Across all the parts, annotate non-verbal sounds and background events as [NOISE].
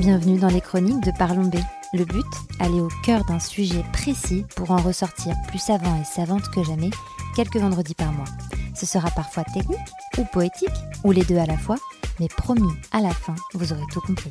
Bienvenue dans les chroniques de Parlons B. Le but, aller au cœur d'un sujet précis pour en ressortir plus savant et savante que jamais quelques vendredis par mois. Ce sera parfois technique ou poétique, ou les deux à la fois, mais promis, à la fin, vous aurez tout compris.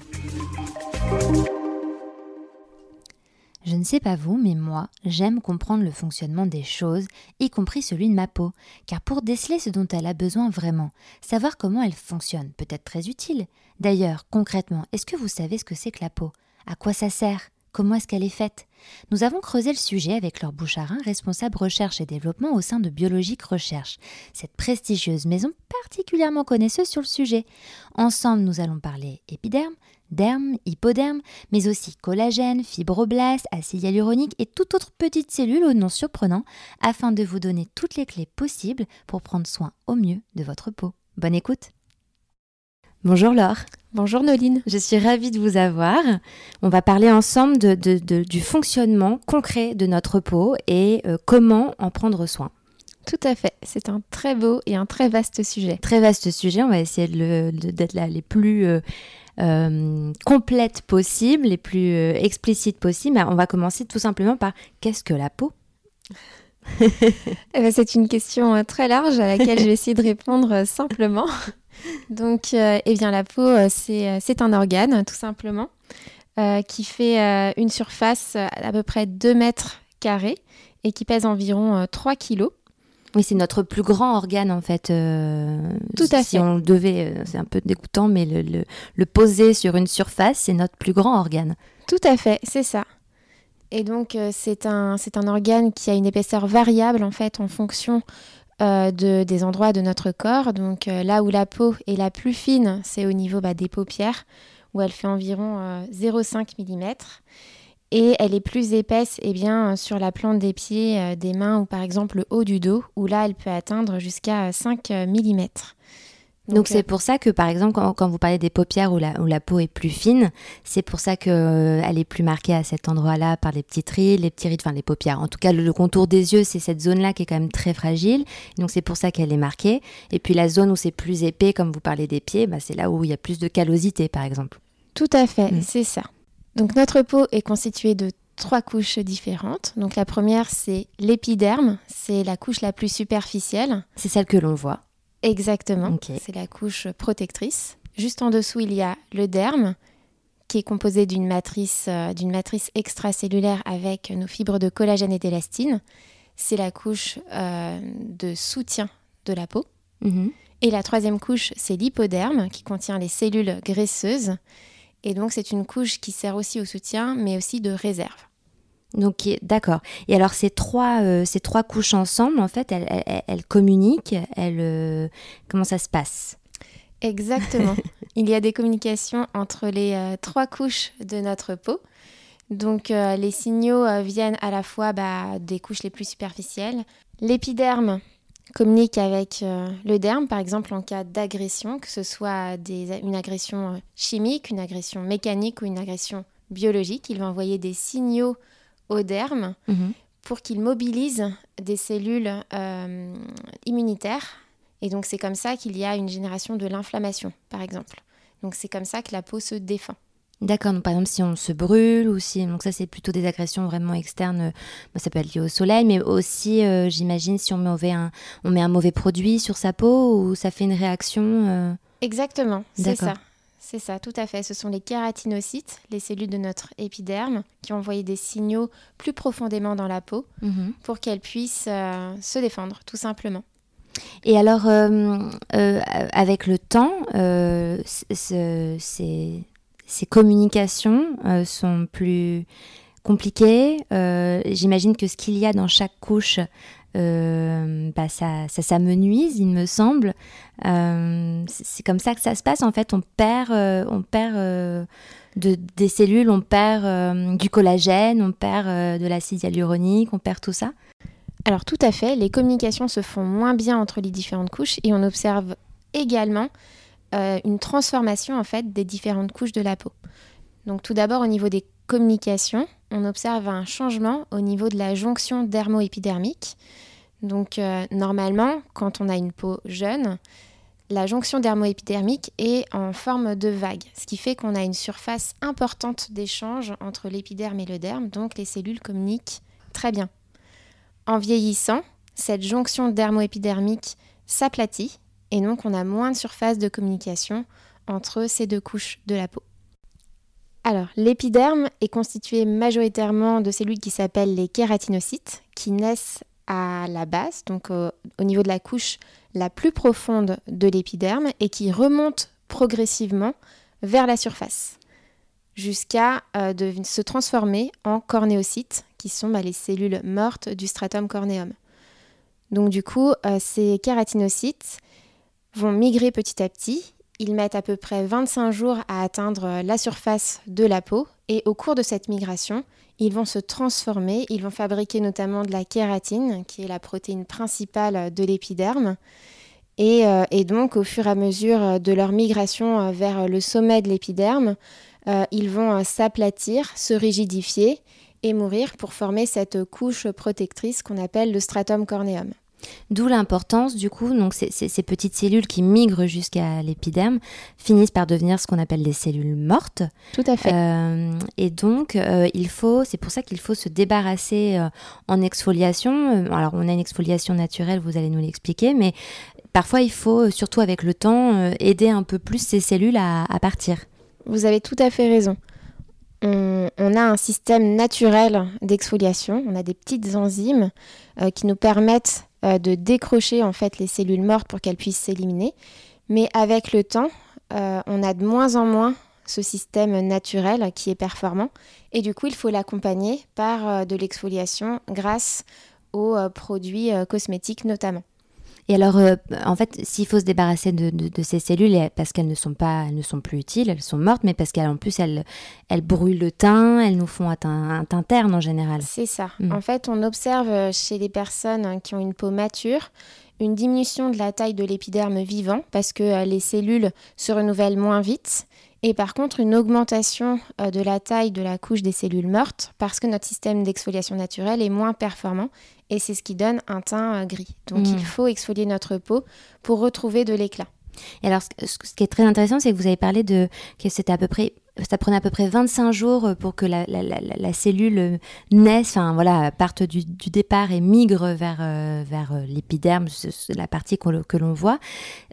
Je ne sais pas vous, mais moi, j'aime comprendre le fonctionnement des choses, y compris celui de ma peau, car pour déceler ce dont elle a besoin vraiment, savoir comment elle fonctionne peut être très utile. D'ailleurs, concrètement, est-ce que vous savez ce que c'est que la peau? À quoi ça sert? Comment est-ce qu'elle est faite? Nous avons creusé le sujet avec leur Boucharin, responsable recherche et développement au sein de Biologique Recherche, cette prestigieuse maison particulièrement connaisseuse sur le sujet. Ensemble, nous allons parler épiderme, derme, hypoderme, mais aussi collagène, fibroblastes, acide hyaluronique et toute autre petite cellule au nom surprenant, afin de vous donner toutes les clés possibles pour prendre soin au mieux de votre peau. Bonne écoute Bonjour Laure. Bonjour Noline. Je suis ravie de vous avoir. On va parler ensemble de, du fonctionnement concret de notre peau et euh, comment en prendre soin. Tout à fait. C'est un très beau et un très vaste sujet. Très vaste sujet. On va essayer d'être là les plus euh, euh, complètes possibles, les plus explicites possibles. On va commencer tout simplement par qu'est-ce que la peau? [LAUGHS] Eh ben, C'est une question très large à laquelle je vais essayer de répondre simplement. [LAUGHS] Donc, euh, eh bien, la peau, euh, euh, c'est un organe, tout simplement, qui fait une surface à peu près 2 mètres carrés et qui pèse environ 3 kilos. Oui, c'est notre plus grand organe en fait. Tout à fait. Si on devait, c'est un peu dégoûtant, mais le, le, poser sur une surface, c'est notre plus grand organe. Tout à fait, c'est ça. Et donc c'est un, un organe qui a une épaisseur variable en fait en fonction euh, de, des endroits de notre corps. Donc euh, là où la peau est la plus fine, c'est au niveau bah, des paupières, où elle fait environ 0,5 euh, mm. Et elle est plus épaisse eh bien, sur la plante des pieds, des mains ou par exemple le haut du dos, où là elle peut atteindre jusqu'à 5 mm. Donc c'est pour ça que par exemple quand, vous parlez des paupières où la, où la peau est plus fine, c'est pour ça qu'elle euh, elle est plus marquée à cet endroit-là par les petites rides, les petits rides, enfin les paupières. En tout cas le, contour des yeux c'est cette zone-là qui est quand même très fragile, donc c'est pour ça qu'elle est marquée. Et puis la zone où c'est plus épais, comme vous parlez des pieds, bah, c'est là où il y a plus de callosité par exemple. Tout à fait, mm. c'est ça. Donc notre peau est constituée de trois couches différentes. Donc la première c'est l'épiderme, c'est la couche la plus superficielle. C'est celle que l'on voit. Exactement. C'est la couche protectrice. Juste en dessous, il y a le derme, qui est composé d'une matrice, euh, d'une matrice extracellulaire avec nos fibres de collagène et d'élastine. C'est la couche euh, de soutien de la peau. Mhm. Et la troisième couche, c'est l'hypoderme, qui contient les cellules graisseuses. Et donc, c'est une couche qui sert aussi au soutien, mais aussi de réserve. Donc, d'accord. Et alors, ces trois, euh, ces trois couches ensemble, en fait, elles, communiquent. Elles, euh, comment ça se passe? Exactement. [LAUGHS] Il y a des communications entre les euh, trois couches de notre peau. Donc, les signaux viennent à la fois bah, des couches les plus superficielles. L'épiderme communique avec le derme, par exemple en cas d'agression, que ce soit une agression chimique, une agression mécanique ou une agression biologique. Il va envoyer des signaux au derme mhm. pour qu'il mobilise des cellules euh, immunitaires. Et donc c'est comme ça qu'il y a une génération de l'inflammation, par exemple. Donc c'est comme ça que la peau se défend. D'accord, donc par exemple si on se brûle ou si donc ça c'est plutôt des agressions vraiment externes, euh, bah, ça peut être lié au soleil, mais aussi euh, j'imagine si on met, un, on met un mauvais produit sur sa peau ou ça fait une réaction. Exactement, c'est ça. C'est ça, tout à fait. Ce sont les kératinocytes, les cellules de notre épiderme, qui ont envoyé des signaux plus profondément dans la peau mhm. pour qu'elle puisse euh, se défendre, tout simplement. Et alors, euh, euh, avec le temps, ces, ces, communications sont plus compliquées. J'imagine que ce qu'il y a dans chaque couche euh, bah ça, ça il me semble. Euh, c'est comme ça que ça se passe. En fait, on perd, euh, on perd de, des cellules, on perd du collagène, on perd de l'acide hyaluronique, on perd tout ça. Alors tout à fait, les communications se font moins bien entre les différentes couches et on observe également une transformation en fait des différentes couches de la peau. Donc tout d'abord au niveau des communications, on observe un changement au niveau de la jonction dermo-épidermique. Donc euh, normalement, quand on a une peau jeune, la jonction dermoépidermique est en forme de vague, ce qui fait qu'on a une surface importante d'échange entre l'épiderme et le derme, donc les cellules communiquent très bien. En vieillissant, cette jonction dermoépidermique s'aplatit et donc on a moins de surface de communication entre ces deux couches de la peau. Alors, l'épiderme est constitué majoritairement de cellules qui s'appellent les kératinocytes, qui naissent à la base, donc au, niveau de la couche la plus profonde de l'épiderme, et qui remontent progressivement vers la surface, jusqu'à euh, se transformer en cornéocytes, qui sont bah, les cellules mortes du stratum corneum. Donc du coup, euh, ces kératinocytes vont migrer petit à petit ils mettent à peu près 25 jours à atteindre la surface de la peau et au cours de cette migration, ils vont se transformer, ils vont fabriquer notamment de la kératine, qui est la protéine principale de l'épiderme. Et, euh, donc, au fur et à mesure de leur migration vers le sommet de l'épiderme, euh, ils vont s'aplatir, se rigidifier et mourir pour former cette couche protectrice qu'on appelle le stratum corneum. D'où l'importance, du coup, donc ces, ces, petites cellules qui migrent jusqu'à l'épiderme finissent par devenir ce qu'on appelle des cellules mortes. Tout à fait. Euh, et donc, euh, il faut, c'est pour ça qu'il faut se débarrasser euh, en exfoliation. Alors, on a une exfoliation naturelle, vous allez nous l'expliquer, mais parfois, il faut, surtout avec le temps, aider un peu plus ces cellules à, partir. Vous avez tout à fait raison. On, on a un système naturel d'exfoliation, on a des petites enzymes qui nous permettent de décrocher en fait les cellules mortes pour qu'elles puissent s'éliminer. Mais avec le temps, euh, on a de moins en moins ce système naturel qui est performant et du coup il faut l'accompagner par euh, de l'exfoliation grâce aux produits cosmétiques notamment. Et alors, euh, en fait, s'il faut se débarrasser de, ces cellules, parce qu'elles ne sont pas, elles ne sont plus utiles, elles sont mortes, mais parce qu'en plus elles, elles brûlent le teint, elles nous font un teint, un terne en général. C'est ça. Mm. En fait, on observe chez les personnes qui ont une peau mature une diminution de la taille de l'épiderme vivant parce que euh, les cellules se renouvellent moins vite et par contre une augmentation euh, de la taille de la couche des cellules mortes parce que notre système d'exfoliation naturelle est moins performant et c'est ce qui donne un teint euh, gris. Donc il mm. faut exfolier notre peau pour retrouver de l'éclat. Et alors, ce, qui est très intéressant, c'est que vous avez parlé de que c'était à peu près ça prenait à peu près 25 jours euh, pour que la, cellule euh, naisse, enfin voilà, parte du, départ et migre vers, euh, vers l'épiderme, la partie que l'on voit.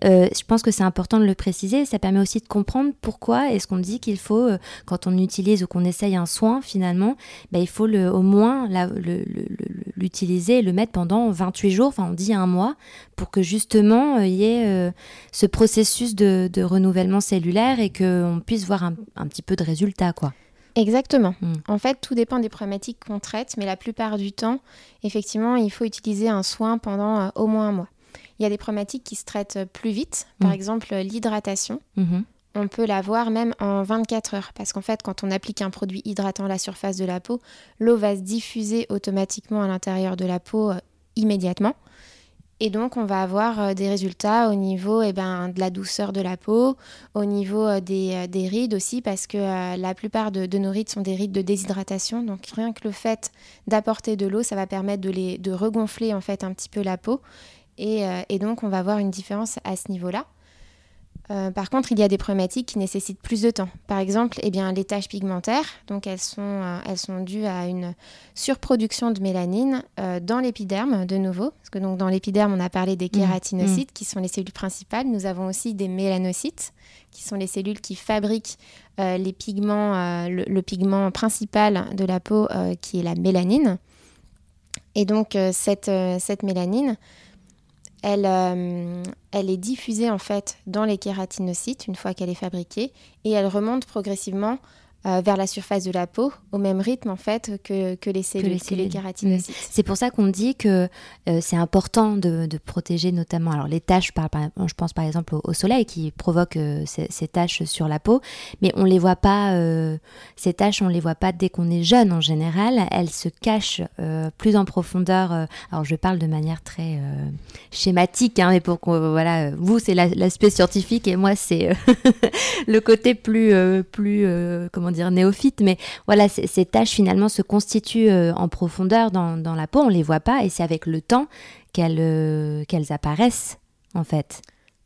je pense que c'est important de le préciser. Ça permet aussi de comprendre pourquoi est-ce qu'on dit qu'il faut, quand on utilise ou qu'on essaye un soin finalement, ben, il faut le, au moins l'utiliser et le mettre pendant 28 jours, enfin on dit un mois, pour que justement il y ait ce processus de, renouvellement cellulaire et qu'on puisse voir un, un petit peu de résultats, quoi. Exactement. Hmm. En fait, tout dépend des problématiques qu'on traite, mais la plupart du temps, effectivement, il faut utiliser un soin pendant euh, au moins un mois. Il y a des problématiques qui se traitent plus vite, par hmm. exemple l'hydratation. Mhm. On peut l'avoir même en 24 heures, parce qu'en fait, quand on applique un produit hydratant à la surface de la peau, l'eau va se diffuser automatiquement à l'intérieur de la peau euh, immédiatement. Et donc, on va avoir euh, des résultats au niveau eh ben, de la douceur de la peau, au niveau euh, euh, des, rides aussi, parce que la plupart de, nos rides sont des rides de déshydratation. Donc, rien que le fait d'apporter de l'eau, ça va permettre de, les, de regonfler en fait un petit peu la peau. Et, et donc, on va avoir une différence à ce niveau-là. Euh, par contre, il y a des problématiques qui nécessitent plus de temps. Par exemple, eh bien, les taches pigmentaires, donc elles sont, euh, elles sont dues à une surproduction de mélanine euh, dans l'épiderme, de nouveau. Parce que donc, dans l'épiderme, on a parlé des mmh. kératinocytes, qui sont les cellules principales. Nous avons aussi des mélanocytes, qui sont les cellules qui fabriquent les pigments, le, pigment principal de la peau, qui est la mélanine. Et donc, cette, cette mélanine, euh, elle, est diffusée en fait dans les kératinocytes une fois qu'elle est fabriquée et elle remonte progressivement euh, vers la surface de la peau au même rythme en fait que, les cellules, que les, kératinocytes. Mm. C'est pour ça qu'on dit que euh, c'est important de, protéger notamment alors les taches, par, je pense par exemple au, soleil qui provoque euh, ces, taches sur la peau, mais on les voit pas, ces taches on les voit pas dès qu'on est jeune en général, elles se cachent plus en profondeur. alors je parle de manière très schématique, hein, mais pour que voilà, vous c'est l'aspect scientifique et moi c'est [LAUGHS] le côté plus plus comment dire néophyte, mais voilà, ces taches finalement se constituent euh, en profondeur dans, la peau, on les voit pas, et c'est avec le temps qu'elles euh, qu'elles apparaissent en fait.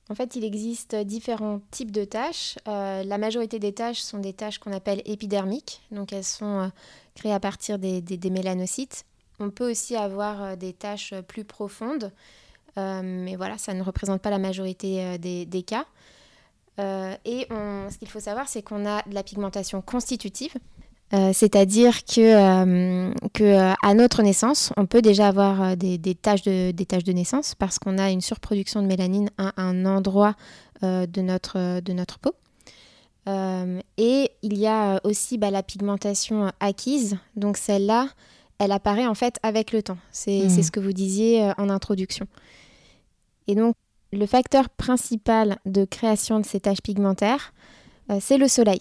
En fait, il existe différents types de taches. Euh, la majorité des taches sont des taches qu'on appelle épidermiques, donc elles sont euh, créées à partir des, mélanocytes. On peut aussi avoir des taches plus profondes, mais voilà, ça ne représente pas la majorité des, cas. Et ce qu'il faut savoir, c'est qu'on a de la pigmentation constitutive, euh, c'est-à-dire que, euh, que euh, à notre naissance, on peut déjà avoir des, des, taches de, des de naissance parce qu'on a une surproduction de mélanine à un endroit de, notre, de notre peau. et il y a aussi bah, la pigmentation acquise. Donc celle-là, elle apparaît en fait avec le temps. C'est mmh. ce que vous disiez en introduction. Et donc le facteur principal de création de ces taches pigmentaires, c'est le soleil.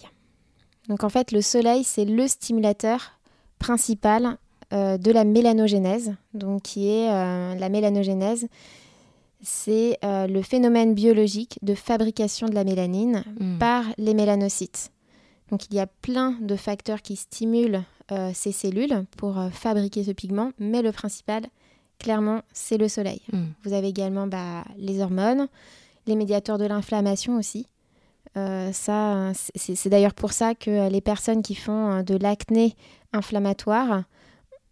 Donc en fait, le soleil, c'est le stimulateur principal euh, de la mélanogénèse. Donc qui est euh, la mélanogénèse, c'est euh, le phénomène biologique de fabrication de la mélanine hmm. par les mélanocytes. Donc il y a plein de facteurs qui stimulent ces cellules pour fabriquer ce pigment, mais le principal, clairement, c'est le soleil. Hmm. Vous avez également bah, les hormones, les médiateurs de l'inflammation aussi. Euh, ça, c'est d'ailleurs pour ça que les personnes qui font euh, de l'acné inflammatoire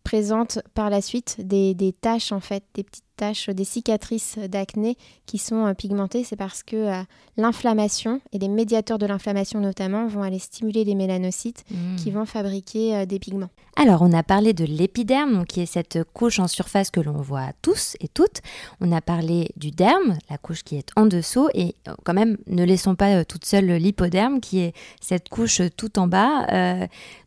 présentent par la suite des, des taches, en fait, des petites taches, des cicatrices d'acné qui sont euh, pigmentées. C'est parce que euh, l'inflammation et les médiateurs de l'inflammation notamment vont aller stimuler les mélanocytes mmh. qui vont fabriquer euh, des pigments. Alors, on a parlé de l'épiderme, qui est cette couche en surface que l'on voit tous et toutes. On a parlé du derme, la couche qui est en dessous. Et quand même, ne laissons pas toute seule l'hypoderme, qui est cette couche tout en bas,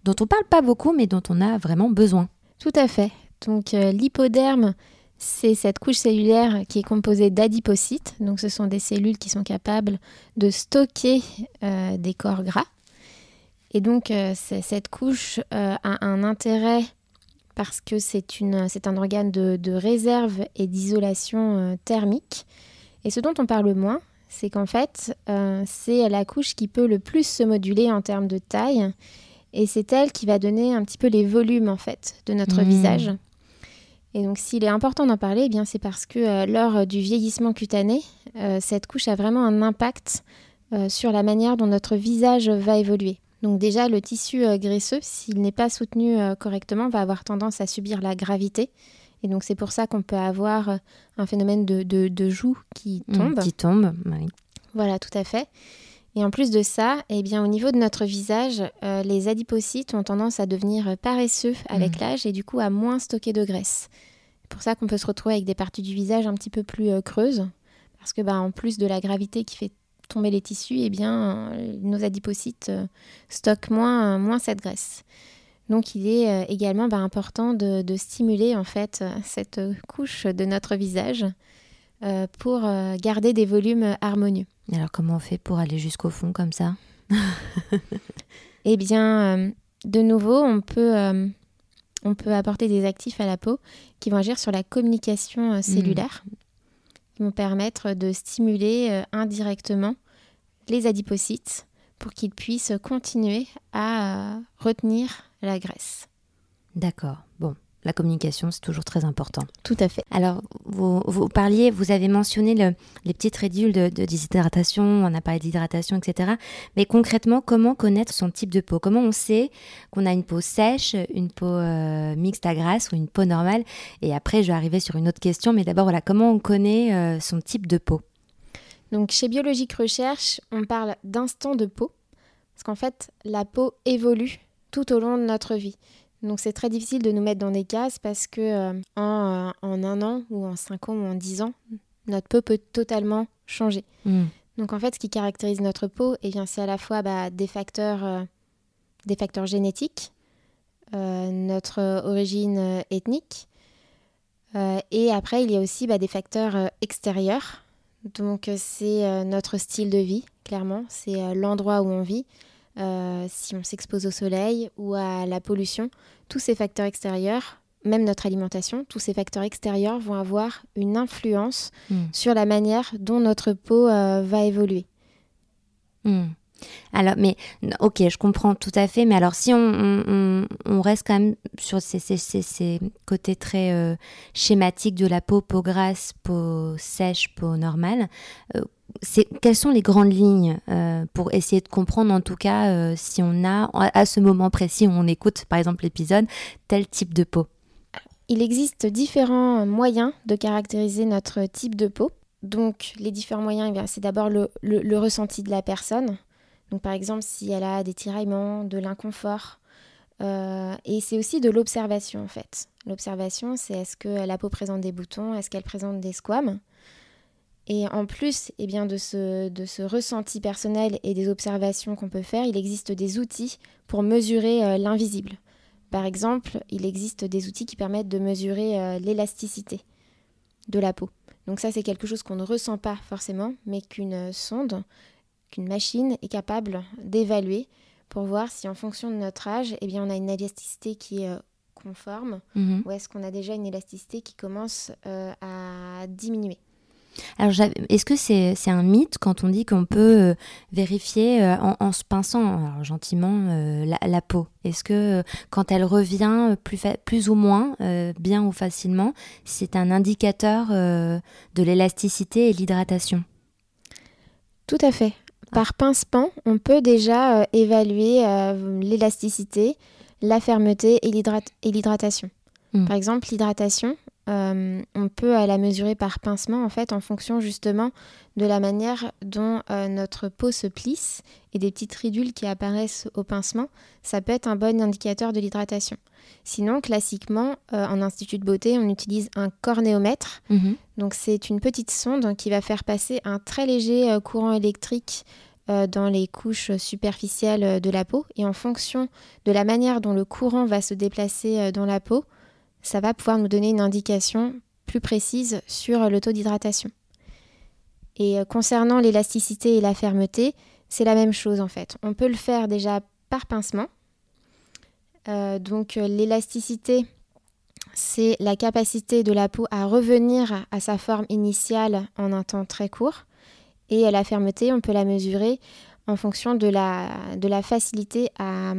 dont on parle pas beaucoup, mais dont on a vraiment besoin. Tout à fait. Donc euh, l'hypoderme, c'est cette couche cellulaire qui est composée d'adipocytes. Donc ce sont des cellules qui sont capables de stocker euh, des corps gras. Et donc euh, cette couche a un intérêt parce que c'est un organe de, de réserve et d'isolation thermique. Et ce dont on parle moins, c'est qu'en fait, c'est la couche qui peut le plus se moduler en termes de taille et c'est elle qui va donner un petit peu les volumes en fait de notre mmh. visage. Et donc s'il est important d'en parler, eh bien c'est parce que euh, lors du vieillissement cutané, euh, cette couche a vraiment un impact euh, sur la manière dont notre visage va évoluer. Donc déjà le tissu graisseux, s'il n'est pas soutenu correctement, va avoir tendance à subir la gravité. Et donc c'est pour ça qu'on peut avoir un phénomène de, de, joue qui mmh, tombe. qui tombe, oui. Voilà, tout à fait. Et en plus de ça, eh bien, au niveau de notre visage, euh, les adipocytes ont tendance à devenir paresseux avec mm. l'âge et du coup à moins stocker de graisse. C'est pour ça qu'on peut se retrouver avec des parties du visage un petit peu plus euh, creuses, parce que bah, en plus de la gravité qui fait tomber les tissus, eh bien, euh, nos adipocytes stockent moins, moins cette graisse. Donc il est également bah, important de, de, stimuler en fait cette couche de notre visage pour garder des volumes harmonieux. Alors comment on fait pour aller jusqu'au fond comme ça? [LAUGHS] Eh bien, euh, de nouveau, on peut, euh, on peut apporter des actifs à la peau qui vont agir sur la communication euh, cellulaire, hmm. qui vont permettre de stimuler indirectement les adipocytes pour qu'ils puissent continuer à retenir la graisse. D'accord. La communication, c'est toujours très important. Tout à fait. Alors, vous, vous parliez, vous avez mentionné les petites ridules de, déshydratation, on a parlé d'hydratation, etc. Mais concrètement, comment connaître son type de peau? Comment on sait qu'on a une peau sèche, une peau euh, mixte à grasse ou une peau normale? Et après, je vais arriver sur une autre question, mais d'abord, voilà, comment on connaît euh, son type de peau? Donc, chez Biologique Recherche, on parle d'instant de peau, parce qu'en fait, la peau évolue tout au long de notre vie. Donc c'est très difficile de nous mettre dans des cases parce que euh, en, euh, en, un an ou en cinq ans ou en dix ans, notre peau peut totalement changer. Hmm. Donc en fait, ce qui caractérise notre peau, eh bien, c'est à la fois bah, des, facteurs, euh, des facteurs génétiques, notre origine ethnique, et après, il y a aussi bah, des facteurs extérieurs. Donc c'est notre style de vie, clairement, c'est l'endroit où on vit. Euh, si on s'expose au soleil ou à la pollution, tous ces facteurs extérieurs, même notre alimentation, tous ces facteurs extérieurs vont avoir une influence hmm. sur la manière dont notre peau euh, va évoluer. Hmm. Alors, mais ok, je comprends tout à fait, mais alors si on, reste quand même sur ces, côtés très euh, schématiques de la peau, peau grasse, peau sèche, peau normale, euh, quelles sont les grandes lignes euh, pour essayer de comprendre en tout cas si on a, à ce moment précis où on écoute par exemple l'épisode, tel type de peau? Il existe différents moyens de caractériser notre type de peau. Donc les différents moyens, eh c'est d'abord le ressenti de la personne. Donc par exemple, si elle a des tiraillements, de l'inconfort. Euh, et c'est aussi de l'observation en fait. L'observation, c'est est-ce que la peau présente des boutons, est-ce qu'elle présente des squames. Et en plus eh bien, de, ce, ressenti personnel et des observations qu'on peut faire, il existe des outils pour mesurer euh, l'invisible. Par exemple, il existe des outils qui permettent de mesurer euh, l'élasticité de la peau. Donc ça, c'est quelque chose qu'on ne ressent pas forcément, mais qu'une sonde qu'une machine est capable d'évaluer pour voir si en fonction de notre âge, eh bien, on a une élasticité qui est euh, conforme mhm. ou est-ce qu'on a déjà une élasticité qui commence euh, à diminuer. Alors, est-ce que c'est un mythe quand on dit qu'on peut euh, vérifier en, se pinçant? Gentiment la, peau Est-ce que quand elle revient plus, plus ou moins, bien ou facilement, c'est un indicateur de l'élasticité et l'hydratation? Tout à fait. Par pince-pan, on peut déjà euh, évaluer euh, l'élasticité, la fermeté et l'hydratation. Hmm. Par exemple, l'hydratation, euh, on peut la mesurer par pincement en fait en fonction justement de la manière dont notre peau se plisse et des petites ridules qui apparaissent au pincement. Ça peut être un bon indicateur de l'hydratation. Sinon, classiquement, euh, en institut de beauté, on utilise un cornéomètre. Mhm. Donc, c'est une petite sonde qui va faire passer un très léger euh, courant électrique euh, dans les couches superficielles de la peau. Et en fonction de la manière dont le courant va se déplacer dans la peau, ça va pouvoir nous donner une indication plus précise sur le taux d'hydratation. Et concernant l'élasticité et la fermeté, c'est la même chose en fait. On peut le faire déjà par pincement, euh, donc euh, l'élasticité, c'est la capacité de la peau à revenir à sa forme initiale en un temps très court. Et la fermeté, on peut la mesurer en fonction de la, facilité à,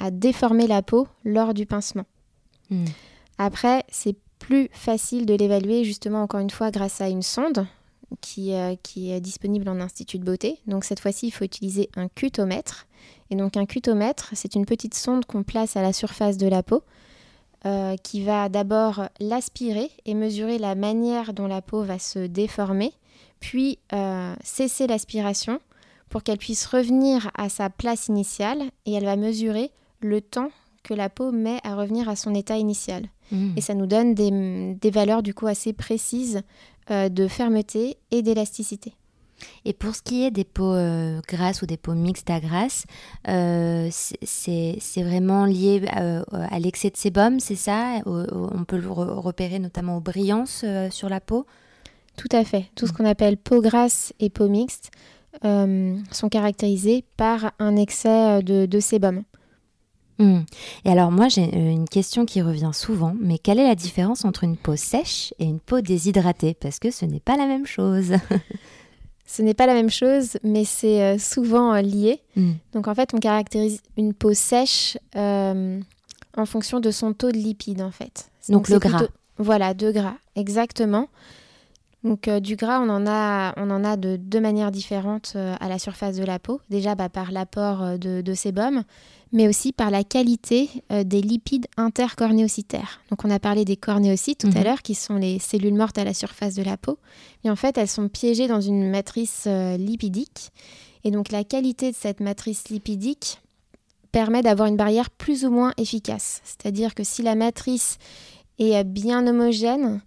à, déformer la peau lors du pincement. Hmm. Après, c'est plus facile de l'évaluer justement encore une fois grâce à une sonde qui, euh, qui est disponible en institut de beauté. Donc cette fois-ci, il faut utiliser un cutomètre. Et donc un cutomètre, c'est une petite sonde qu'on place à la surface de la peau euh, qui va d'abord l'aspirer et mesurer la manière dont la peau va se déformer, puis euh, cesser l'aspiration pour qu'elle puisse revenir à sa place initiale et elle va mesurer le temps que la peau met à revenir à son état initial. Mmh. Et ça nous donne des, des, valeurs du coup assez précises euh, de fermeté et d'élasticité. Et pour ce qui est des peaux euh, grasses ou des peaux mixtes à grasse, euh, c'est vraiment lié à l'excès de sébum, c'est ça? On peut le repérer notamment aux brillances sur la peau? Tout à fait. Tout ce mm. qu'on appelle peau grasse et peau mixte sont caractérisés par un excès de sébum. Hmm. Et alors moi j'ai euh, une question qui revient souvent, mais quelle est la différence entre une peau sèche et une peau déshydratée? Parce que ce n'est pas la même chose. [LAUGHS] ce n'est pas la même chose, mais c'est euh, souvent euh, lié. Hmm. Donc en fait on caractérise une peau sèche en fonction de son taux de lipides en fait. Donc, le gras. Voilà, de gras, exactement. Donc du gras, on en a, on en a de deux manières différentes à la surface de la peau. Déjà bah, par l'apport de, de, sébum, mais aussi par la qualité euh, des lipides intercornéocytaires. Donc on a parlé des cornéocytes tout à mhm. l'heure, qui sont les cellules mortes à la surface de la peau. Et en fait, elles sont piégées dans une matrice euh, lipidique. Et donc la qualité de cette matrice lipidique permet d'avoir une barrière plus ou moins efficace. C'est-à-dire que si la matrice est euh, bien homogène,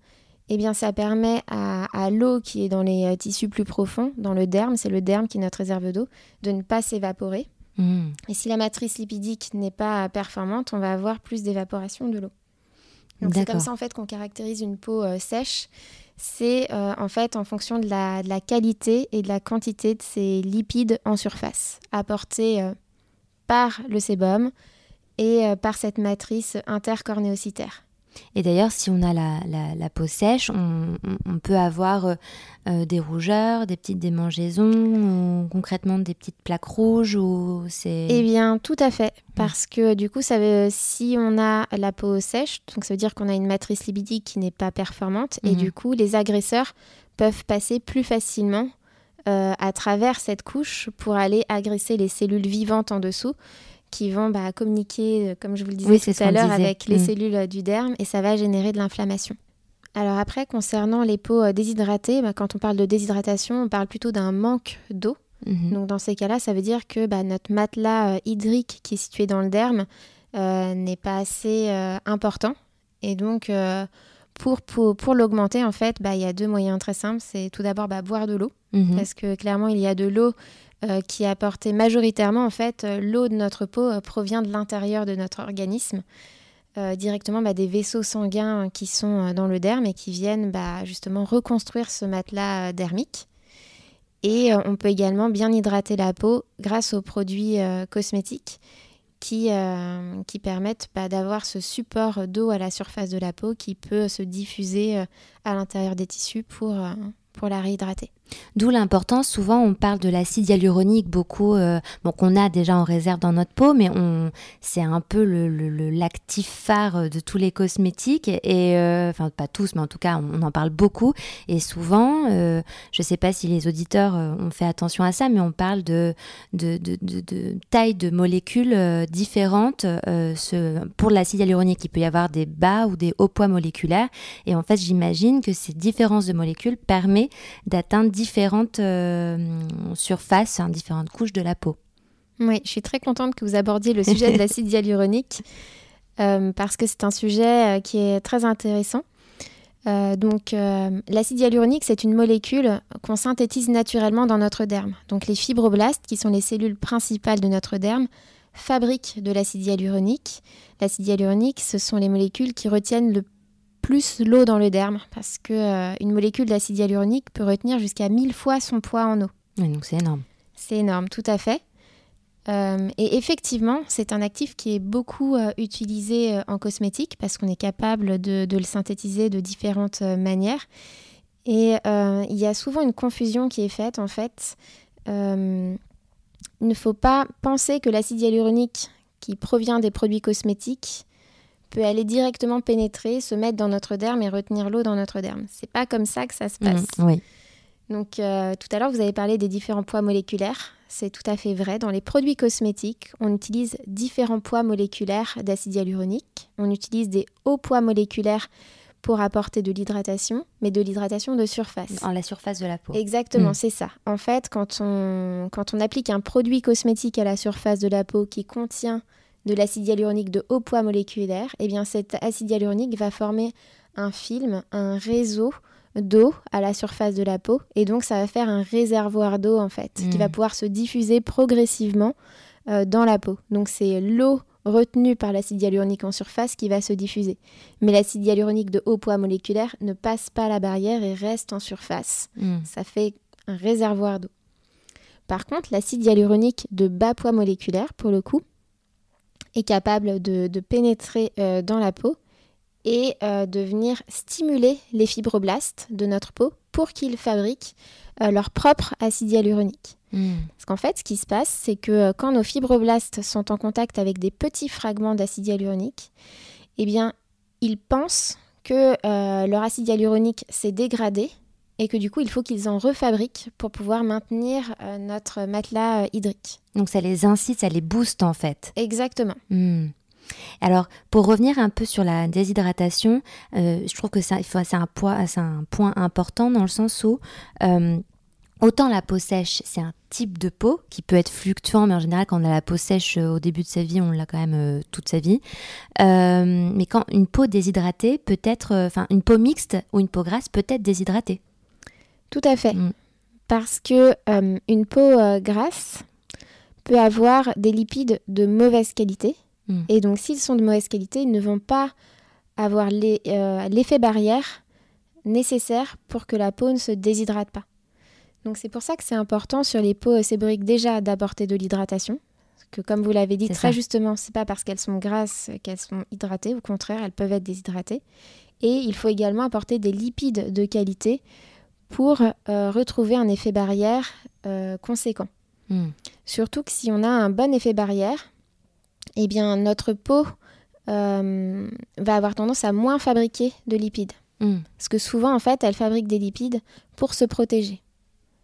eh bien ça permet à, à l'eau qui est dans les tissus plus profonds, dans le derme, c'est le derme qui est notre réserve d'eau, de ne pas s'évaporer Hmm. Et si la matrice lipidique n'est pas performante, on va avoir plus d'évaporation de l'eau. Donc c'est comme ça en fait qu'on caractérise une peau euh, sèche. C'est euh, en fait en fonction de la, qualité et de la quantité de ces lipides en surface apportés euh, par le sébum et par cette matrice intercornéocytaire. Et d'ailleurs, si on a la, peau sèche, on, peut avoir euh, euh, des rougeurs, des petites démangeaisons, ou concrètement des petites plaques rouges ou c'est... Eh bien, tout à fait. Parce que du coup, ça veut, si on a la peau sèche, donc ça veut dire qu'on a une matrice lipidique qui n'est pas performante. Et mhm. du coup, les agresseurs peuvent passer plus facilement euh, à travers cette couche pour aller agresser les cellules vivantes en dessous qui vont bah, communiquer, euh, comme je vous le disais tout à l'heure, avec les mm. cellules euh, du derme et ça va générer de l'inflammation. Alors après, concernant les peaux euh, déshydratées, bah, quand on parle de déshydratation, on parle plutôt d'un manque d'eau. Mhm. Donc dans ces cas-là, ça veut dire que bah, notre matelas hydrique qui est situé dans le derme n'est pas assez important. Et donc pour, pour, l'augmenter, en fait, il y a deux moyens très simples. C'est tout d'abord boire de l'eau, mhm. parce que clairement, il y a de l'eau euh, qui est majoritairement, en fait, euh, l'eau de notre peau euh, provient de l'intérieur de notre organisme, directement bah, des vaisseaux sanguins qui sont dans le derme et qui viennent bah, justement reconstruire ce matelas dermique. Et on peut également bien hydrater la peau grâce aux produits cosmétiques qui, qui permettent bah, d'avoir ce support d'eau à la surface de la peau qui peut se diffuser à l'intérieur des tissus pour, pour la réhydrater. D'où l'importance, souvent on parle de l'acide hyaluronique beaucoup, euh, bon, qu'on a déjà en réserve dans notre peau, mais on, c'est un peu le, l'actif phare de tous les cosmétiques, et euh, enfin pas tous, mais en tout cas on, en parle beaucoup, et souvent, euh, je ne sais pas si les auditeurs ont fait attention à ça, mais on parle de, de, de, de de molécules différentes. ce, pour l'acide hyaluronique, il peut y avoir des bas ou des hauts poids moléculaires, et en fait j'imagine que ces différences de molécules permettent d'atteindre différentes euh, surfaces, hein, différentes couches de la peau. Oui, je suis très contente que vous abordiez le sujet de [LAUGHS] l'acide hyaluronique euh, parce que c'est un sujet euh, qui est très intéressant. donc, l'acide hyaluronique, c'est une molécule qu'on synthétise naturellement dans notre derme. Donc, les fibroblastes, qui sont les cellules principales de notre derme, fabriquent de l'acide hyaluronique. L'acide hyaluronique, ce sont les molécules qui retiennent le plus l'eau dans le derme, parce qu'une euh, une molécule d'acide hyaluronique peut retenir jusqu'à 1000 fois son poids en eau. donc c'est énorme. C'est énorme, tout à fait. Euh, et effectivement, c'est un actif qui est beaucoup euh, utilisé en cosmétique parce qu'on est capable de, de, le synthétiser de différentes manières. Et il y a souvent une confusion qui est faite en fait. il ne faut pas penser que l'acide hyaluronique qui provient des produits cosmétiques peut aller directement pénétrer, se mettre dans notre derme et retenir l'eau dans notre derme. C'est pas comme ça que ça se passe. Mmh, oui. Donc euh, tout à l'heure, vous avez parlé des différents poids moléculaires. C'est tout à fait vrai. Dans les produits cosmétiques, on utilise différents poids moléculaires d'acide hyaluronique. On utilise des hauts poids moléculaires pour apporter de l'hydratation, mais de l'hydratation de surface. En la surface de la peau. Exactement, mmh. c'est ça. En fait, quand on, quand on applique un produit cosmétique à la surface de la peau qui contient de l'acide hyaluronique de haut poids moléculaire, et eh bien cet acide hyaluronique va former un film, un réseau d'eau à la surface de la peau et donc ça va faire un réservoir d'eau en fait qui va hmm. pouvoir se diffuser progressivement euh, dans la peau. Donc c'est l'eau retenue par l'acide hyaluronique en surface qui va se diffuser. Mais l'acide hyaluronique de haut poids moléculaire ne passe pas la barrière et reste en surface. Hmm. Ça fait un réservoir d'eau. Par contre, l'acide hyaluronique de bas poids moléculaire, pour le coup, est capable de, pénétrer euh, dans la peau et euh, de venir stimuler les fibroblastes de notre peau pour qu'ils fabriquent euh, leur propre acide hyaluronique. Hmm. Parce qu'en fait, ce qui se passe, c'est que quand nos fibroblastes sont en contact avec des petits fragments d'acide hyaluronique, eh bien, ils pensent que leur acide hyaluronique s'est dégradé et que du coup, il faut qu'ils en refabriquent pour pouvoir maintenir euh, notre matelas euh, hydrique. Donc ça les incite, ça les booste en fait. Exactement. Hmm. Alors, pour revenir un peu sur la déshydratation, euh, je trouve que c'est un, un, point important dans le sens où autant la peau sèche, c'est un type de peau qui peut être fluctuant, mais en général, quand on a la peau sèche au début de sa vie, on l'a quand même toute sa vie. mais quand une peau déshydratée peut être, enfin, une peau mixte ou une peau grasse peut être déshydratée. Tout à fait. Mm. Parce que euh, une peau euh, grasse peut avoir des lipides de mauvaise qualité. Mm. Et donc, s'ils sont de mauvaise qualité, ils ne vont pas avoir euh, l'effet barrière nécessaire pour que la peau ne se déshydrate pas. Donc, c'est pour ça que c'est important sur les peaux séboriques déjà d'apporter de l'hydratation. que comme vous l'avez dit très justement, c'est pas parce qu'elles sont grasses qu'elles sont hydratées, au contraire, elles peuvent être déshydratées. Et il faut également apporter des lipides de qualité pour euh, retrouver un effet barrière euh, conséquent. Hmm. Surtout que si on a un bon effet barrière, eh bien notre peau euh, va avoir tendance à moins fabriquer de lipides. Hmm. Parce que souvent, en fait, elle fabrique des lipides pour se protéger.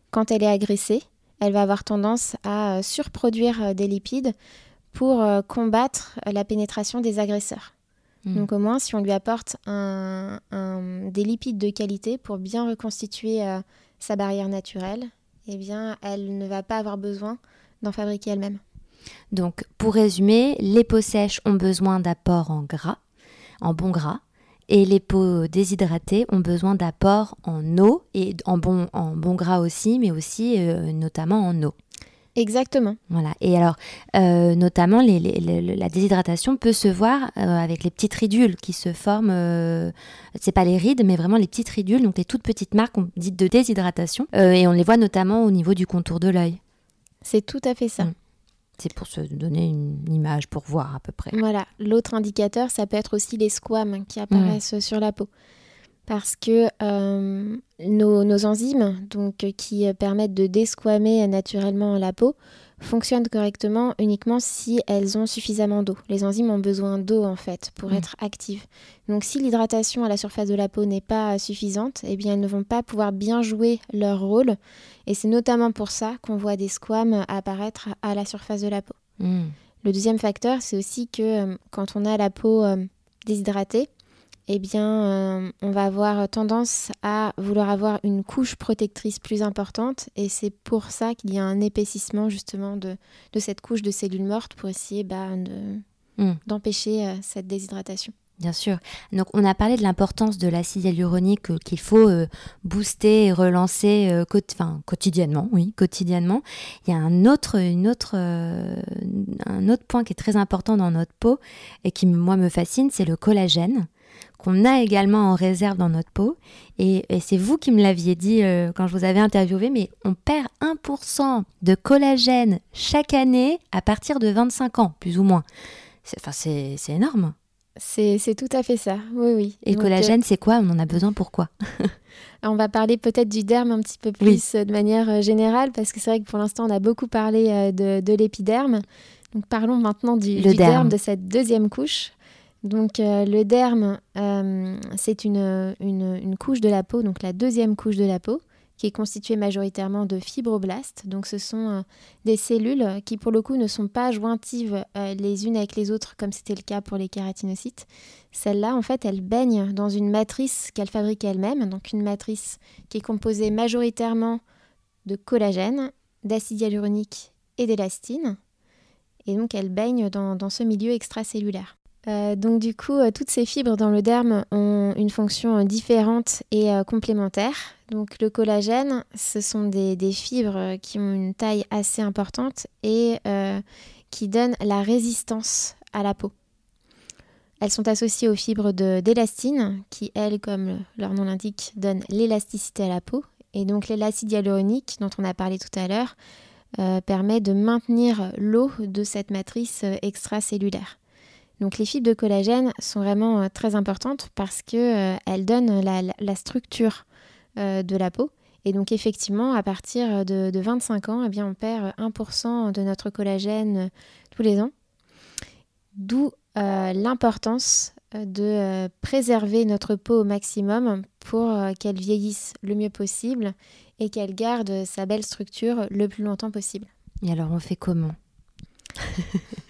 Quand elle est agressée, elle va avoir tendance à surproduire des lipides pour combattre la pénétration des agresseurs. Hmm. Donc au moins, si on lui apporte des lipides de qualité pour bien reconstituer euh, sa barrière naturelle, eh bien, elle ne va pas avoir besoin d'en fabriquer elle-même. Donc, pour résumer, les peaux sèches ont besoin d'apports en gras, en bon gras, et les peaux déshydratées ont besoin d'apports en eau et en bon, en bon gras aussi, mais aussi euh, notamment en eau. Exactement. Voilà. Et alors, euh, notamment, la déshydratation peut se voir euh, avec les petites ridules qui se forment. Euh, c'est pas les rides, mais vraiment les petites ridules, donc les toutes petites marques dites de déshydratation. et on les voit notamment au niveau du contour de l'œil. C'est tout à fait ça. Mm. C'est pour se donner une image, pour voir à peu près. Voilà. L'autre indicateur, ça peut être aussi les squames qui apparaissent sur la peau parce que euh, nos, enzymes, donc, qui permettent de desquamer naturellement la peau, fonctionnent correctement uniquement si elles ont suffisamment d'eau. Les enzymes ont besoin d'eau en fait pour mm. être actives. Donc si l'hydratation à la surface de la peau n'est pas suffisante, eh bien elles ne vont pas pouvoir bien jouer leur rôle. Et c'est notamment pour ça qu'on voit des squames apparaître à la surface de la peau. Mm. Le deuxième facteur, c'est aussi que euh, quand on a la peau euh, déshydratée, eh bien, euh, on va avoir tendance à vouloir avoir une couche protectrice plus importante. Et c'est pour ça qu'il y a un épaississement justement de, cette couche de cellules mortes pour essayer bah, hmm. d'empêcher euh, cette déshydratation. Bien sûr. Donc, on a parlé de l'importance de l'acide hyaluronique euh, qu'il faut booster et relancer quotidiennement. Oui, quotidiennement. Il y a un autre, une autre, un autre point qui est très important dans notre peau et qui, moi, me fascine, c'est le collagène qu'on a également en réserve dans notre peau. Et, c'est vous qui me l'aviez dit euh, quand je vous avais interviewé, mais on perd 1% de collagène chaque année à partir de 25 ans, plus ou moins. Enfin, c'est énorme. C'est tout à fait ça, oui, oui. Et le collagène, euh, c'est quoi? On en a besoin pourquoi [LAUGHS] On va parler peut-être du derme un petit peu plus euh, de manière générale, parce que c'est vrai que pour l'instant, on a beaucoup parlé de, l'épiderme. Donc parlons maintenant du, derme, de cette deuxième couche. Donc euh, le derme, euh, c'est une, couche de la peau, donc la deuxième couche de la peau, qui est constituée majoritairement de fibroblastes. Donc ce sont euh, des cellules qui pour le coup ne sont pas jointives les unes avec les autres comme c'était le cas pour les kératinocytes. Celles-là, en fait, elles baignent dans une matrice qu'elles fabriquent elles-mêmes, donc une matrice qui est composée majoritairement de collagène, d'acide hyaluronique et d'élastine. Et donc elles baignent dans ce milieu extracellulaire. Euh, donc du coup, euh, toutes ces fibres dans le derme ont une fonction euh, différente et complémentaire. Donc le collagène, ce sont des, fibres qui ont une taille assez importante et qui donnent la résistance à la peau. Elles sont associées aux fibres d'élastine qui, elles, comme leur nom l'indique, donnent l'élasticité à la peau. Et donc l'acide hyaluronique dont on a parlé tout à l'heure permet de maintenir l'eau de cette matrice extracellulaire. Donc les fibres de collagène sont vraiment euh, très importantes parce qu'elles euh, donnent la, structure euh, de la peau. Et donc effectivement, à partir de, 25 ans, eh bien, on perd 1% de notre collagène tous les ans. D'où l'importance de préserver notre peau au maximum pour qu'elle vieillisse le mieux possible et qu'elle garde sa belle structure le plus longtemps possible. Et alors on fait comment? [LAUGHS]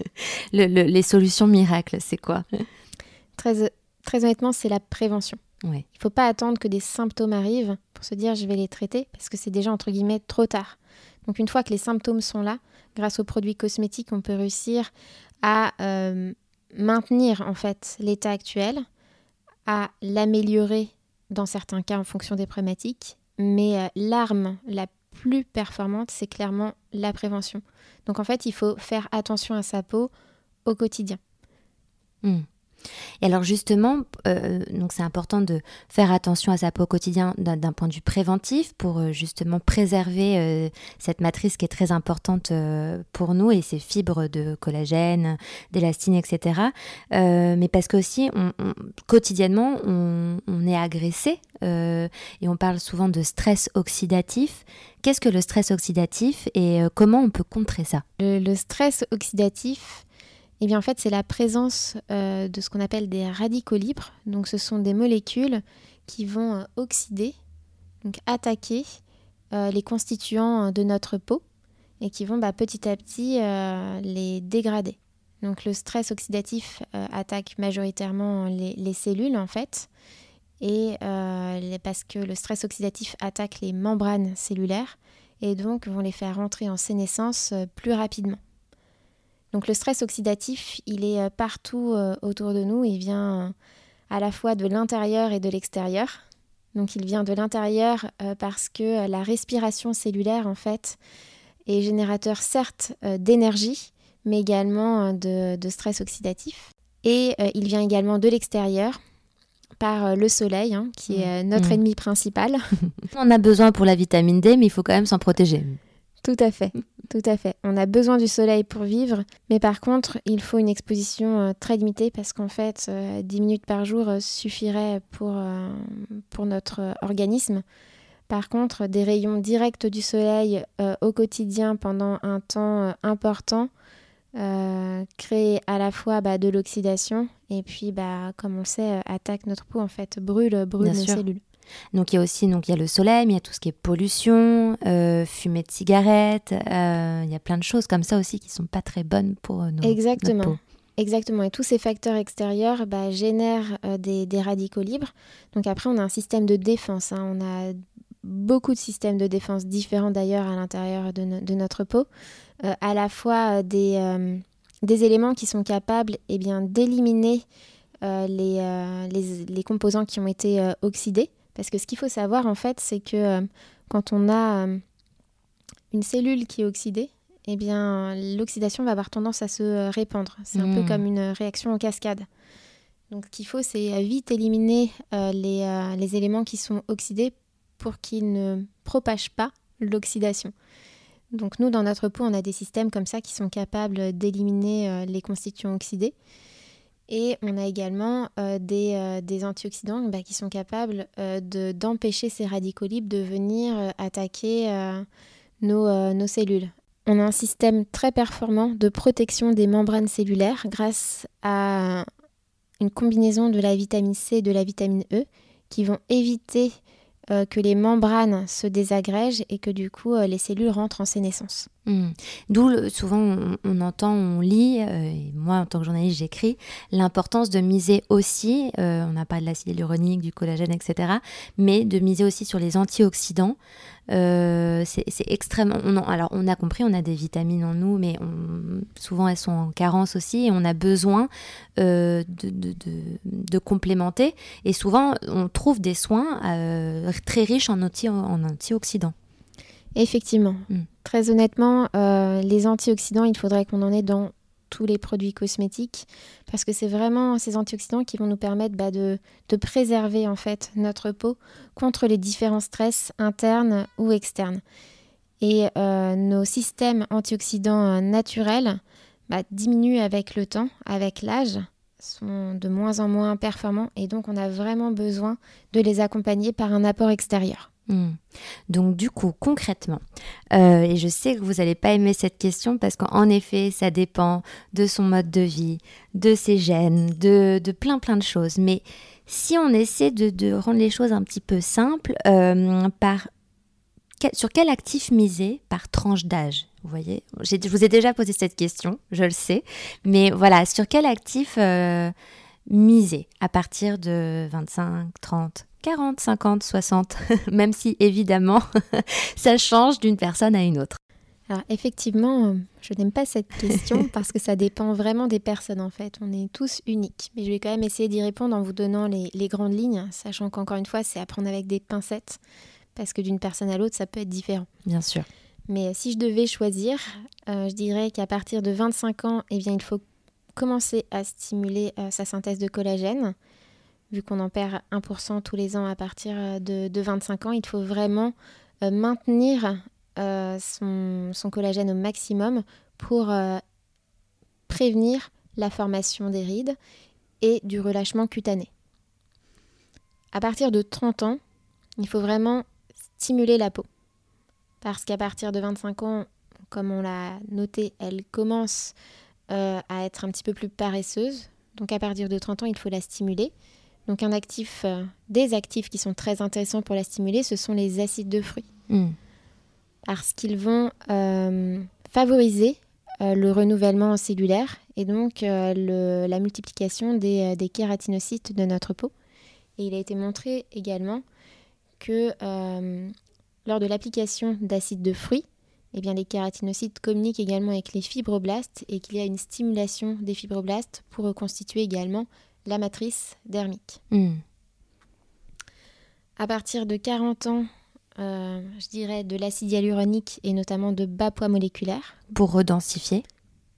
les solutions miracles, c'est quoi [LAUGHS] très, très honnêtement, c'est la prévention. Il ne faut pas attendre que des symptômes arrivent pour se dire je vais les traiter parce que c'est déjà entre guillemets trop tard. Donc une fois que les symptômes sont là, grâce aux produits cosmétiques, on peut réussir à euh, maintenir en fait l'état actuel, à l'améliorer dans certains cas en fonction des problématiques. Mais euh, l'arme la plus performante, c'est clairement la prévention. Donc en fait, il faut faire attention à sa peau au quotidien. Hmm. Et alors justement, euh, c'est important de faire attention à sa peau au quotidien d'un point de vue préventif pour euh, justement préserver euh, cette matrice qui est très importante pour nous et ces fibres de collagène, d'élastine, etc. mais parce qu'aussi, on, quotidiennement, on, est agressé et on parle souvent de stress oxydatif. Qu'est-ce que le stress oxydatif et comment on peut contrer ça? Le stress oxydatif, eh bien, en fait, c'est la présence euh, de ce qu'on appelle des radicaux libres. Donc, ce sont des molécules qui vont euh, oxyder, donc attaquer euh, les constituants de notre peau et qui vont bah, petit à petit les dégrader. Donc, le stress oxydatif attaque majoritairement les, cellules, en fait, et parce que le stress oxydatif attaque les membranes cellulaires et donc vont les faire rentrer en sénescence plus rapidement. Donc le stress oxydatif, il est euh, partout euh, autour de nous, il vient euh, à la fois de l'intérieur et de l'extérieur. Donc il vient de l'intérieur parce que la respiration cellulaire, en fait, est générateur certes d'énergie, mais également de, stress oxydatif. Et il vient également de l'extérieur par le soleil, hein, qui est mmh. notre mmh. ennemi principal. [LAUGHS] On a besoin pour la vitamine D, mais il faut quand même s'en protéger. Tout à fait. Tout à fait. On a besoin du soleil pour vivre, mais par contre, il faut une exposition euh, très limitée parce qu'en fait, 10 euh, minutes par jour euh, suffirait pour, pour notre organisme. Par contre, des rayons directs du soleil au quotidien pendant un temps important créent à la fois bah, de l'oxydation et puis, bah, comme on le sait, attaque notre peau, en fait, brûle, brûle nos cellules. Donc il y a aussi donc il y a le soleil, mais il y a tout ce qui est pollution, euh, fumée de cigarettes. Euh, il y a plein de choses comme ça aussi qui sont pas très bonnes pour euh, nos, Exactement. Notre peau. Exactement. Et tous ces facteurs extérieurs bah, génèrent des, radicaux libres. Donc après, on a un système de défense. Hein. On a beaucoup de systèmes de défense différents d'ailleurs à l'intérieur de, notre peau. à la fois des, des éléments qui sont capables eh bien, d'éliminer les, les, les, composants qui ont été oxydés. Parce que ce qu'il faut savoir, en fait, c'est que euh, quand on a euh, une cellule qui est oxydée, eh bien, l'oxydation va avoir tendance à se euh, répandre. C'est un peu hmm. comme une réaction en cascade. Donc, ce qu'il faut, c'est vite éliminer les, les, éléments qui sont oxydés pour qu'ils ne propagent pas l'oxydation. Donc, nous, dans notre peau, on a des systèmes comme ça qui sont capables d'éliminer les constituants oxydés. Et on a également euh, euh, des, antioxydants bah, qui sont capables euh, d'empêcher ces radicaux libres de venir attaquer nos, cellules. On a un système très performant de protection des membranes cellulaires grâce à une combinaison de la vitamine C et de la vitamine E qui vont éviter que les membranes se désagrègent et que du coup les cellules rentrent en sénescence. Hmm. D'où souvent on, entend, on lit, euh, moi en tant que journaliste j'écris, l'importance de miser aussi, on n'a pas de l'acide hyaluronique, du collagène, etc., mais de miser aussi sur les antioxydants euh, c'est extrêmement. Alors, on a compris, on a des vitamines en nous, mais souvent elles sont en carence aussi et on a besoin euh, de, complémenter. Et souvent, on trouve des soins euh, très riches en, en antioxydants. Effectivement. Hmm. Très honnêtement, les antioxydants, il faudrait qu'on en ait dans tous les produits cosmétiques parce que c'est vraiment ces antioxydants qui vont nous permettre bah, de, préserver en fait notre peau contre les différents stress internes ou externes. Et euh, nos systèmes antioxydants euh, naturels bah, diminuent avec le temps, avec l'âge, sont de moins en moins performants et donc on a vraiment besoin de les accompagner par un apport extérieur. Hmm. Donc du coup, concrètement, euh, et je sais que vous n'allez pas aimer cette question parce qu'en effet, ça dépend de son mode de vie, de ses gènes, de, plein plein de choses. Mais si on essaie de, rendre les choses un petit peu simples, euh, par, sur quel actif miser par tranche d'âge vous voyez, je vous ai déjà posé cette question, je le sais, mais voilà, sur quel actif euh, miser à partir de 25, 30, 40, 50, 60, même si évidemment [LAUGHS] ça change d'une personne à une autre. Alors effectivement, euh, je n'aime pas cette question [LAUGHS] parce que ça dépend vraiment des personnes en fait. On est tous uniques. Mais je vais quand même essayer d'y répondre en vous donnant les, grandes lignes, sachant qu'encore une fois, c'est à prendre avec des pincettes parce que d'une personne à l'autre, ça peut être différent. Bien sûr. Mais euh, si je devais choisir, euh, je dirais qu'à partir de 25 ans, eh bien, il faut commencer à stimuler sa synthèse de collagène. Vu qu'on en perd 1% tous les ans à partir de, de 25 ans, il faut vraiment maintenir son, son, collagène au maximum pour prévenir la formation des rides et du relâchement cutané. À partir de 30 ans, il faut vraiment stimuler la peau. Parce qu'à partir de 25 ans, comme on l'a noté, elle commence euh, à être un petit peu plus paresseuse. Donc à partir de 30 ans, il faut la stimuler. Donc un actif, euh, des actifs qui sont très intéressants pour la stimuler, ce sont les acides de fruits. Hmm. Parce qu'ils vont euh, favoriser le renouvellement cellulaire et donc la multiplication des, des kératinocytes de notre peau. Et il a été montré également que euh, lors de l'application d'acide de fruits, eh bien, les kératinocytes communiquent également avec les fibroblastes et qu'il y a une stimulation des fibroblastes pour reconstituer également la matrice dermique. Hmm. À partir de 40 ans, euh, je dirais de l'acide hyaluronique et notamment de bas poids moléculaire. Pour redensifier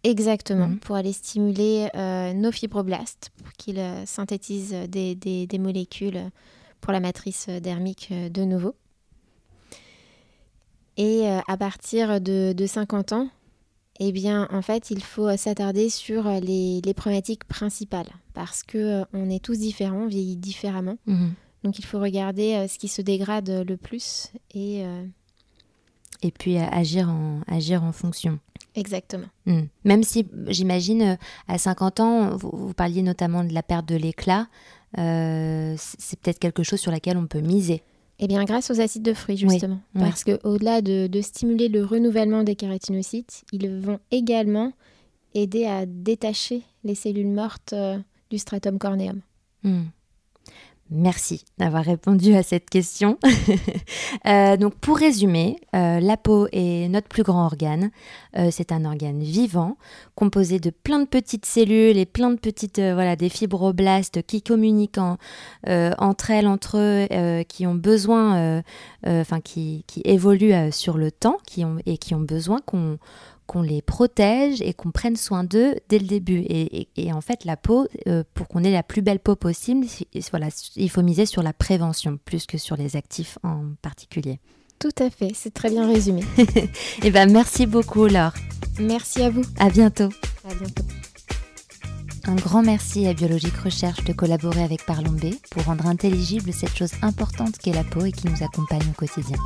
Exactement, hmm. pour aller stimuler euh, nos fibroblastes, pour qu'ils synthétisent des, des, molécules pour la matrice dermique euh, de nouveau. Et euh, à partir de, 50 ans, eh bien, en fait, il faut s'attarder sur les, problématiques principales parce que euh, on est tous différents, on vieillit différemment. Mhm. Donc, il faut regarder ce qui se dégrade le plus et et puis agir en agir en fonction. Exactement. Hmm. Même si j'imagine à 50 ans, vous, parliez notamment de la perte de l'éclat, euh, c'est peut-être quelque chose sur laquelle on peut miser. Eh bien, grâce aux acides de fruits, justement. Parce que qu'au-delà de, stimuler le renouvellement des kératinocytes, ils vont également aider à détacher les cellules mortes euh, du stratum corneum. Hmm. Merci d'avoir répondu à cette question. [LAUGHS] Euh, donc pour résumer, euh, la peau est notre plus grand organe. Euh, c'est un organe vivant, composé de plein de petites cellules et plein de petites, voilà, des fibroblastes qui communiquent entre elles, entre eux, qui ont besoin, enfin qui, qui, évoluent sur le temps, qui ont, et qui ont besoin qu'on qu'on les protège et qu'on prenne soin d'eux dès le début. Et, en fait, la peau, euh, pour qu'on ait la plus belle peau possible, voilà, il faut miser sur la prévention plus que sur les actifs en particulier. Tout à fait, c'est très bien résumé. et [LAUGHS] eh ben merci beaucoup Laure. Merci à vous. À bientôt. À bientôt. Un grand merci à Biologique Recherche de collaborer avec Parlons B pour rendre intelligible cette chose importante qu'est la peau et qui nous accompagne au quotidien.